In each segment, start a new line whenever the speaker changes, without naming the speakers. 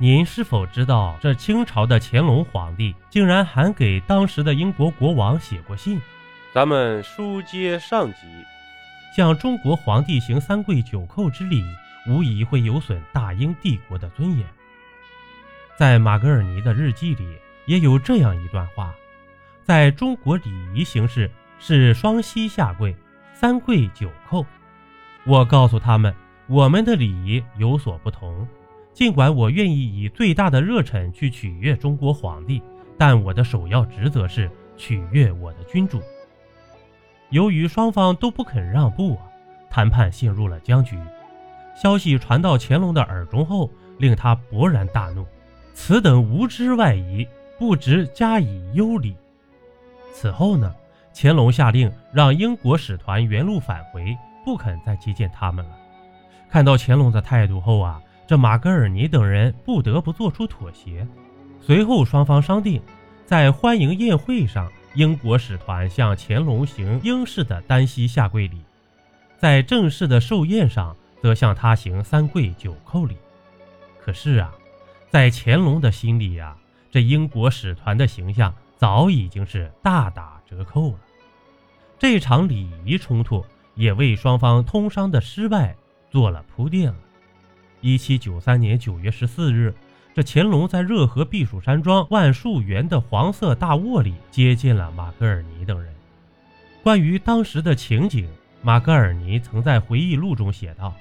您是否知道，这清朝的乾隆皇帝竟然还给当时的英国国王写过信？
咱们书接上集，
向中国皇帝行三跪九叩之礼，无疑会有损大英帝国的尊严。在马格尔尼的日记里也有这样一段话：在中国礼仪形式是双膝下跪，三跪九叩。我告诉他们，我们的礼仪有所不同。尽管我愿意以最大的热忱去取悦中国皇帝，但我的首要职责是取悦我的君主。由于双方都不肯让步啊，谈判陷入了僵局。消息传到乾隆的耳中后，令他勃然大怒：“此等无知外夷，不值加以优礼。”此后呢，乾隆下令让英国使团原路返回，不肯再接见他们了。看到乾隆的态度后啊，这马格尔尼等人不得不做出妥协。随后双方商定，在欢迎宴会上。英国使团向乾隆行英式的单膝下跪礼，在正式的寿宴上则向他行三跪九叩礼。可是啊，在乾隆的心里呀，这英国使团的形象早已经是大打折扣了。这场礼仪冲突也为双方通商的失败做了铺垫了。一七九三年九月十四日。这乾隆在热河避暑山庄万树园的黄色大卧里接见了马格尔尼等人。关于当时的情景，马格尔尼曾在回忆录中写道：“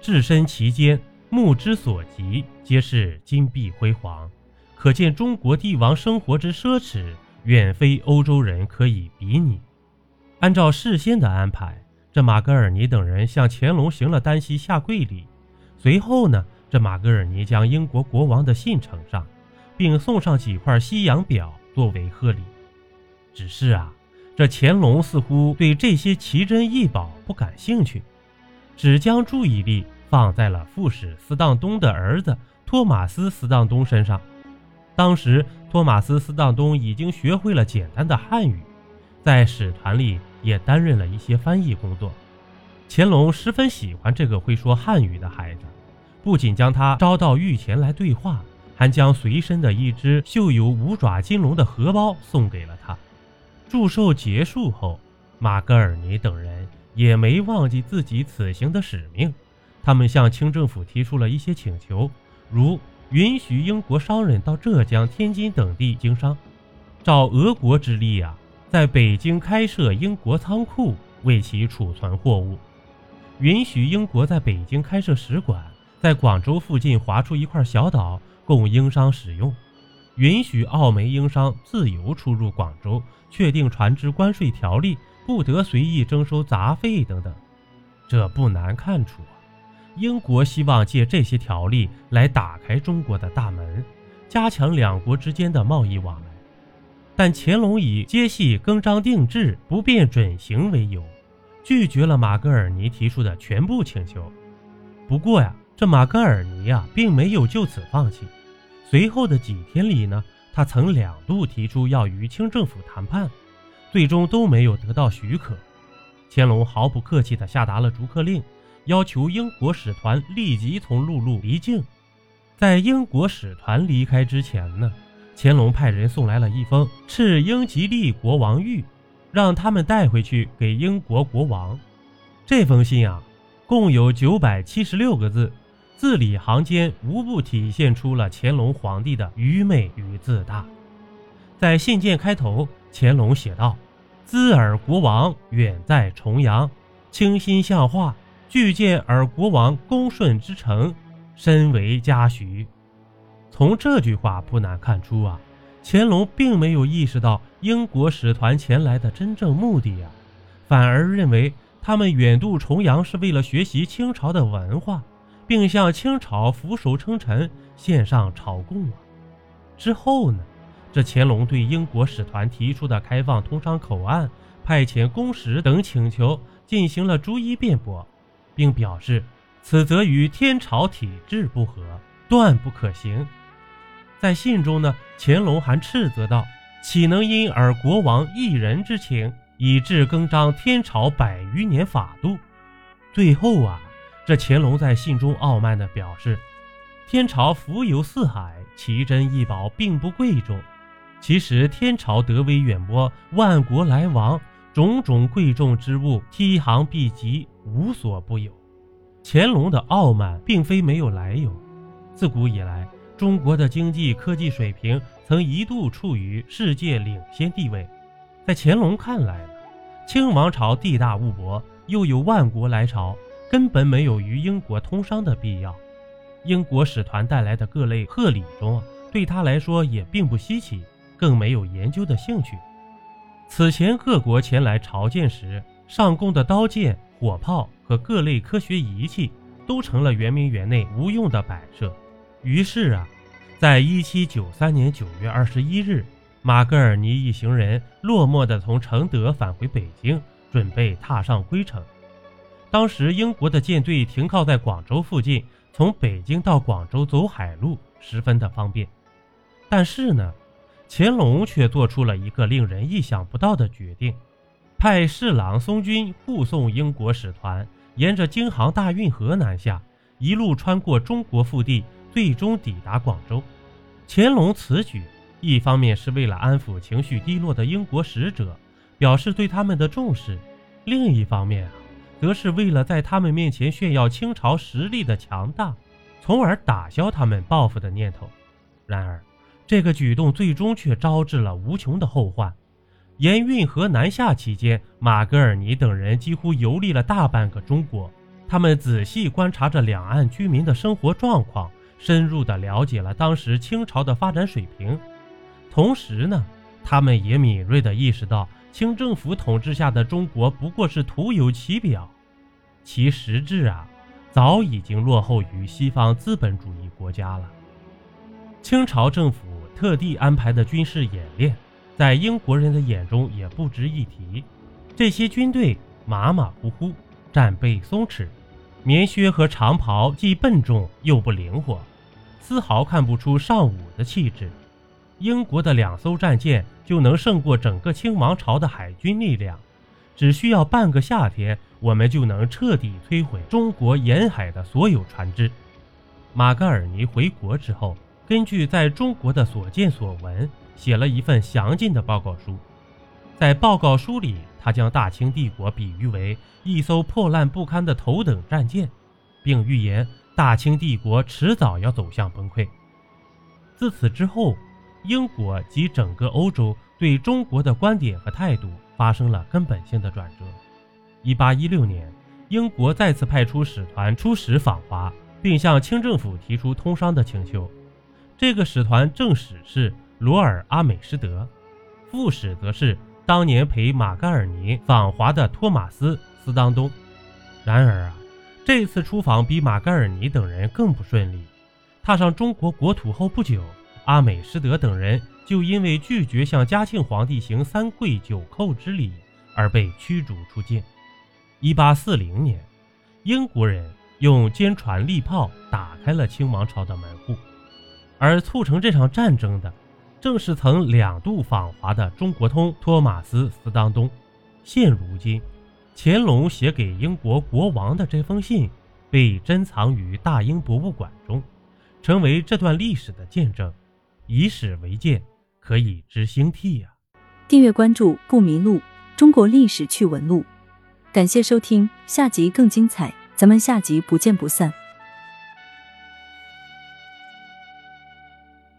置身其间，目之所及皆是金碧辉煌，可见中国帝王生活之奢侈，远非欧洲人可以比拟。”按照事先的安排，这马格尔尼等人向乾隆行了单膝下跪礼，随后呢？这马格尔尼将英国国王的信呈上，并送上几块西洋表作为贺礼。只是啊，这乾隆似乎对这些奇珍异宝不感兴趣，只将注意力放在了副使斯当东的儿子托马斯·斯当东身上。当时，托马斯·斯当东已经学会了简单的汉语，在使团里也担任了一些翻译工作。乾隆十分喜欢这个会说汉语的孩子。不仅将他招到御前来对话，还将随身的一只绣有五爪金龙的荷包送给了他。祝寿结束后，马格尔尼等人也没忘记自己此行的使命，他们向清政府提出了一些请求，如允许英国商人到浙江、天津等地经商，照俄国之例啊，在北京开设英国仓库为其储存货物，允许英国在北京开设使馆。在广州附近划出一块小岛供英商使用，允许澳门英商自由出入广州，确定船只关税条例，不得随意征收杂费等等。这不难看出啊，英国希望借这些条例来打开中国的大门，加强两国之间的贸易往来。但乾隆以接系更张定制，不便准行为由，拒绝了马格尔尼提出的全部请求。不过呀。这马格尔尼啊，并没有就此放弃。随后的几天里呢，他曾两度提出要与清政府谈判，最终都没有得到许可。乾隆毫不客气地下达了逐客令，要求英国使团立即从陆路离境。在英国使团离开之前呢，乾隆派人送来了一封敕英吉利国王谕，让他们带回去给英国国王。这封信啊，共有九百七十六个字。字里行间无不体现出了乾隆皇帝的愚昧与自大。在信件开头，乾隆写道：“兹尔国王远在重阳，倾心向化，具见尔国王恭顺之诚，深为嘉许。”从这句话不难看出啊，乾隆并没有意识到英国使团前来的真正目的啊，反而认为他们远渡重洋是为了学习清朝的文化。并向清朝俯首称臣，献上朝贡啊。之后呢，这乾隆对英国使团提出的开放通商口岸、派遣公使等请求进行了逐一辩驳，并表示此则与天朝体制不合，断不可行。在信中呢，乾隆还斥责道：“岂能因尔国王一人之情，以致更张天朝百余年法度？”最后啊。这乾隆在信中傲慢地表示：“天朝浮游四海，奇珍异宝并不贵重。其实天朝德威远播，万国来往，种种贵重之物，梯行毕集，无所不有。乾隆的傲慢并非没有来由。自古以来，中国的经济科技水平曾一度处于世界领先地位。在乾隆看来，清王朝地大物博，又有万国来朝，根本没有与英国通商的必要。英国使团带来的各类贺礼中，对他来说也并不稀奇，更没有研究的兴趣。此前各国前来朝见时，上贡的刀剑、火炮和各类科学仪器，都成了圆明园内无用的摆设。于是啊，在一七九三年九月二十一日，马格尔尼一行人落寞地从承德返回北京，准备踏上归程。当时英国的舰队停靠在广州附近。从北京到广州走海路十分的方便，但是呢，乾隆却做出了一个令人意想不到的决定，派侍郎松军护送英国使团沿着京杭大运河南下，一路穿过中国腹地，最终抵达广州。乾隆此举，一方面是为了安抚情绪低落的英国使者，表示对他们的重视；另一方面啊。则是为了在他们面前炫耀清朝实力的强大，从而打消他们报复的念头。然而，这个举动最终却招致了无穷的后患。沿运河南下期间，马格尔尼等人几乎游历了大半个中国，他们仔细观察着两岸居民的生活状况，深入地了解了当时清朝的发展水平。同时呢，他们也敏锐地意识到。清政府统治下的中国不过是徒有其表，其实质啊，早已经落后于西方资本主义国家了。清朝政府特地安排的军事演练，在英国人的眼中也不值一提。这些军队马马虎虎，战备松弛，棉靴和长袍既笨重又不灵活，丝毫看不出尚武的气质。英国的两艘战舰就能胜过整个清王朝的海军力量，只需要半个夏天，我们就能彻底摧毁中国沿海的所有船只。马格尔尼回国之后，根据在中国的所见所闻，写了一份详尽的报告书。在报告书里，他将大清帝国比喻为一艘破烂不堪的头等战舰，并预言大清帝国迟早要走向崩溃。自此之后。英国及整个欧洲对中国的观点和态度发生了根本性的转折。1816年，英国再次派出使团出使访华，并向清政府提出通商的请求。这个使团正使是罗尔阿美施德，副使则是当年陪马嘎尔尼访华的托马斯斯当东。然而啊，这次出访比马嘎尔尼等人更不顺利。踏上中国国土后不久。阿美施德等人就因为拒绝向嘉庆皇帝行三跪九叩之礼而被驱逐出境。一八四零年，英国人用坚船利炮打开了清王朝的门户，而促成这场战争的，正是曾两度访华的中国通托马斯·斯当东。现如今，乾隆写给英国国王的这封信被珍藏于大英博物馆中，成为这段历史的见证。以史为鉴，可以知兴替呀。
订阅关注不迷路，中国历史趣闻录。感谢收听，下集更精彩，咱们下集不见不散。